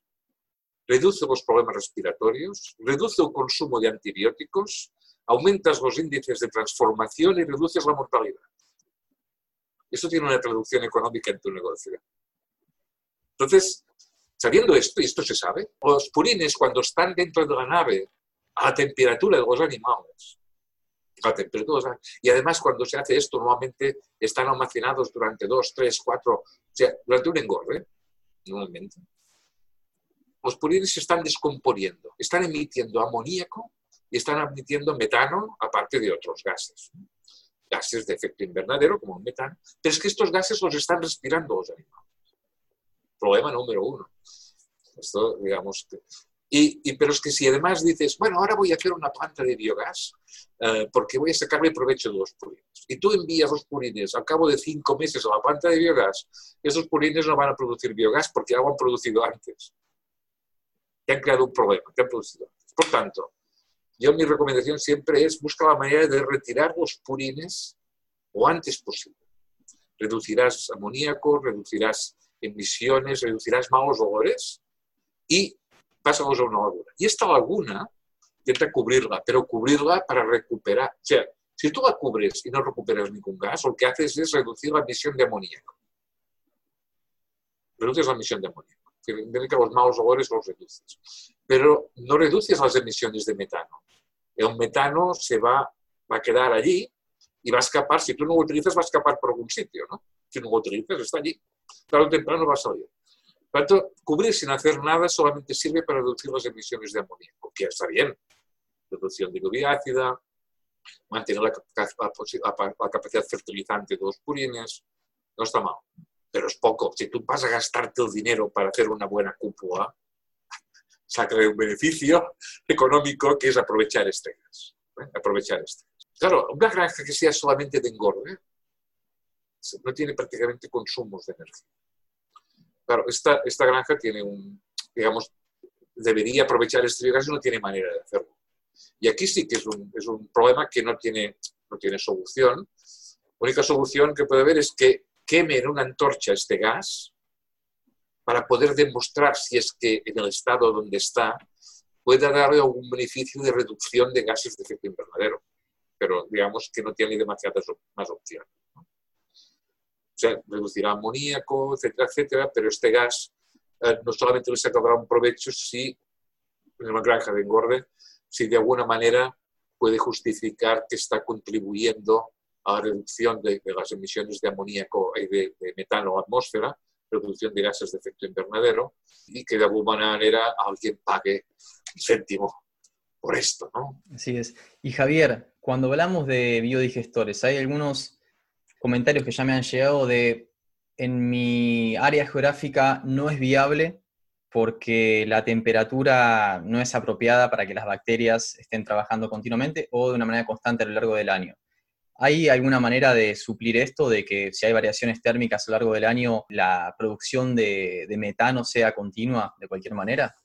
reduce los problemas respiratorios, reduce el consumo de antibióticos, aumentas los índices de transformación y reduces la mortalidad. Eso tiene una traducción económica en tu negocio. Entonces, sabiendo esto, y esto se sabe, los purines cuando están dentro de la nave a la temperatura de los animales, a temperatura y además cuando se hace esto, normalmente están almacenados durante dos, tres, cuatro, o sea, durante un engorde, normalmente los purines se están descomponiendo, están emitiendo amoníaco y están emitiendo metano, aparte de otros gases. Gases de efecto invernadero, como el metano, pero es que estos gases los están respirando los animales. Problema número uno. Esto, digamos, y, pero es que si además dices, bueno, ahora voy a hacer una planta de biogás eh, porque voy a sacarme provecho de los purines. Y tú envías los purines al cabo de cinco meses a la planta de biogás, esos purines no van a producir biogás porque ya lo han producido antes te han creado un problema, te han producido. Por tanto, yo mi recomendación siempre es busca la manera de retirar los purines lo antes posible. Reducirás amoníaco, reducirás emisiones, reducirás malos olores y pasamos a una laguna. Y esta laguna intenta cubrirla, pero cubrirla para recuperar. O sea, si tú la cubres y no recuperas ningún gas, lo que haces es reducir la emisión de amoníaco. Reduces la emisión de amoníaco que los malos olores los reduces. Pero no reduces las emisiones de metano. El metano se va, va a quedar allí y va a escapar, si tú no lo utilizas, va a escapar por algún sitio, ¿no? Si no lo utilizas, está allí. Tarde o temprano va a salir. Por tanto, cubrir sin hacer nada solamente sirve para reducir las emisiones de amoníaco, que está bien. Reducción de lluvia ácida, mantener la, la, capacidad fertilizante de los purines, no está mal pero es poco. Si tú vas a gastarte el dinero para hacer una buena cúpula, sacarle un beneficio económico que es aprovechar este gas. ¿eh? Aprovechar este Claro, una granja que sea solamente de engorde no tiene prácticamente consumos de energía. Claro, esta, esta granja tiene un, digamos, debería aprovechar este gas y no tiene manera de hacerlo. Y aquí sí que es un, es un problema que no tiene, no tiene solución. La única solución que puede haber es que queme en una antorcha este gas para poder demostrar si es que en el estado donde está puede darle algún beneficio de reducción de gases de efecto invernadero. Pero digamos que no tiene demasiadas más opciones. O sea, reducirá amoníaco, etcétera, etcétera, pero este gas eh, no solamente le sacará un provecho si, en una granja de engorde, si de alguna manera puede justificar que está contribuyendo a la reducción de, las emisiones de amoníaco y de, metano a la atmósfera, reducción de gases de efecto invernadero y que de alguna manera alguien pague un céntimo por esto, ¿no? Así es. Y Javier, cuando hablamos de biodigestores, hay algunos comentarios que ya me han llegado de en mi área geográfica no es viable porque la temperatura no es apropiada para que las bacterias estén trabajando continuamente o de una manera constante a lo largo del año. ¿Hay alguna manera de suplir esto, de que si hay variaciones térmicas a lo largo del año, la producción de, metano sea continua de cualquier manera?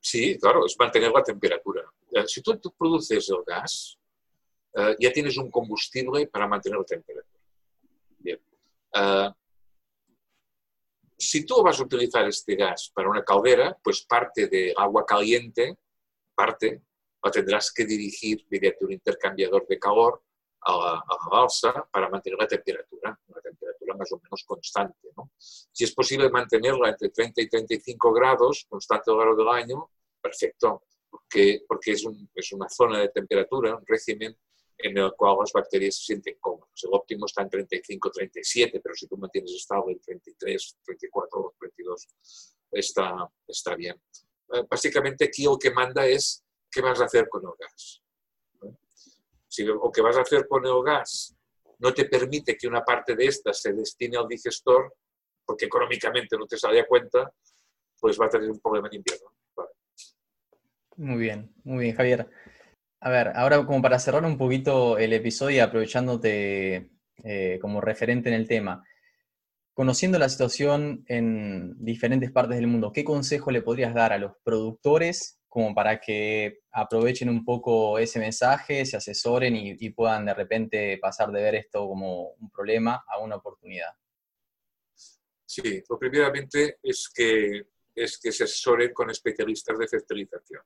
Sí, claro, es mantener la temperatura. Eh, si tú, produces el gas, eh, ya tienes un combustible para mantener la temperatura. Bien. Eh, si tú vas a utilizar este gas para una caldera, pues parte de agua caliente, parte, la tendrás que dirigir mediante un intercambiador de calor a la, balsa para mantener la temperatura, una temperatura más o menos constante. Si es posible mantenerla entre 30 y 35 grados constante a lo largo del año, perfecto, porque, porque es, es una zona de temperatura, un régimen en el cual las bacterias se sienten cómodas. El óptimo está en 35, 37, pero si tú mantienes estable en 33, 34, 32, está, está bien. Eh, básicamente aquí lo que manda es qué vas a hacer con el gas. Si lo que vas a hacer con el gas no te permite que una parte de esta se destine al digestor, porque económicamente no te sale a cuenta, pues va a tener un problema en invierno. Muy bien, muy bien, Javier. A ver, ahora como para cerrar un poquito el episodio aprovechándote eh, como referente en el tema, conociendo la situación en diferentes partes del mundo, ¿qué consejo le podrías dar a los productores como para que aprovechen un poco ese mensaje, se asesoren y, puedan de repente pasar de ver esto como un problema a una oportunidad? Sí, lo primeramente es que, es que se asesoren con especialistas de fertilización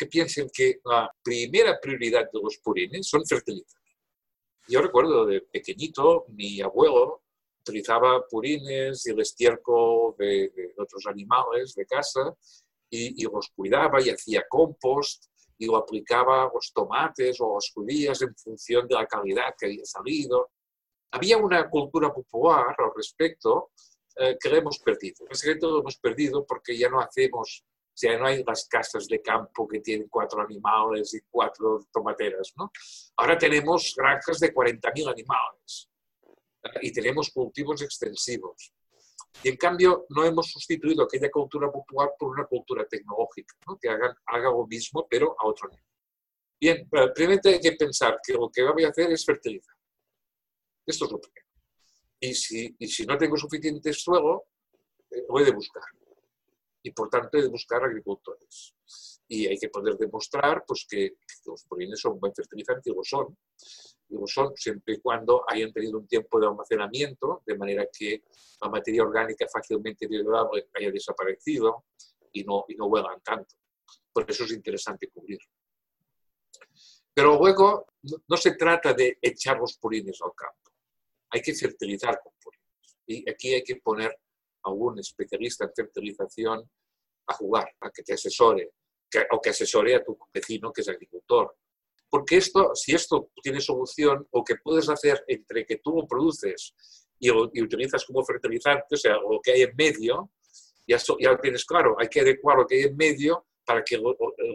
que piensen que la primera prioridad de los purines son fertilizar. Yo recuerdo de pequeñito, mi abuelo utilizaba purines y el estiércol de, otros animales de casa y, los cuidaba y hacía compost y lo aplicaba a los tomates o a las judías en función de la calidad que había salido. Había una cultura popular al respecto eh, que la hemos perdido. Básicamente lo hemos perdido porque ya no hacemos sea, no hay las casas de campo que tienen cuatro animales y cuatro tomateras, ¿no? Ahora tenemos granjas de 40.000 animales y tenemos cultivos extensivos. Y en cambio no hemos sustituido aquella cultura popular por una cultura tecnológica, ¿no? que haga lo mismo pero a otro nivel. Bien, primero hay que pensar que lo que voy a hacer es fertilizar. Esto es lo primero. Y si, y si no tengo suficiente suelo, eh, voy a buscar y por tanto hay de buscar agricultores. Y hay que poder demostrar pues, que, los purines son un buen fertilizante y lo son. Lo son siempre y cuando hayan tenido un tiempo de almacenamiento, de manera que la materia orgánica fácilmente degradable haya desaparecido y no, y no huelan tanto. Por eso es interesante cubrir. Pero luego no, se trata de echar los purines al campo. Hay que fertilizar con purines. Y aquí hay que poner algún especialista en fertilización a jugar, a que te asesore, o que asesore a tu vecino que es agricultor. Porque esto, si esto tiene solución, o que puedes hacer entre que tú lo produces y, utilizas como fertilizante, o sea, lo que hay en medio, ya, ya lo tienes claro, hay que adecuar lo que hay en medio para que el,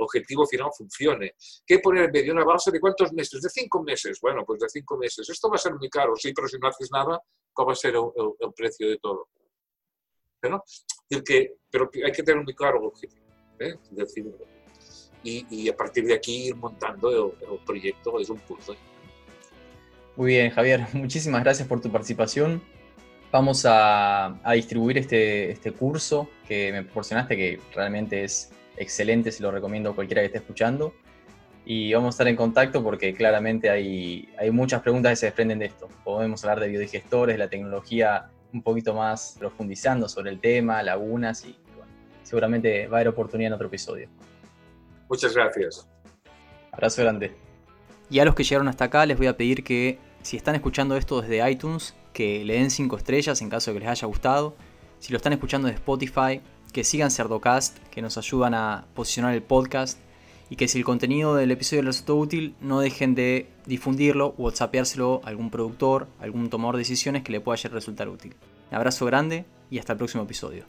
objetivo final funcione. ¿Qué poner en medio? ¿Una balsa de cuántos meses? De cinco meses. Bueno, pues de cinco meses. Esto va a ser muy caro, sí, pero si no haces nada, ¿cuál va a ser el precio de todo? ¿no? que, pero hay que tener muy claro el objetivo, ¿eh? Y, a partir de aquí ir montando el, proyecto es un puzzle. Muy bien, Javier, muchísimas gracias por tu participación. Vamos a, a distribuir este, este curso que me proporcionaste, que realmente es excelente, se lo recomiendo a cualquiera que esté escuchando. Y vamos a estar en contacto porque claramente hay, hay muchas preguntas que se desprenden de esto. Podemos hablar de biodigestores, la tecnología un poquito más profundizando sobre el tema, lagunas y seguramente va a haber oportunidad en otro episodio. Muchas gracias. Abrazo grande. Y a los que llegaron hasta acá les voy a pedir que si están escuchando esto desde iTunes, que le den 5 estrellas en caso de que les haya gustado. Si lo están escuchando de Spotify, que sigan Cerdocast, que nos ayudan a posicionar el podcast. Y que si el contenido del episodio les resultó útil, no dejen de difundirlo o whatsappeárselo a algún productor, algún tomador de decisiones que le pueda resultar útil. Un abrazo grande y hasta el próximo episodio.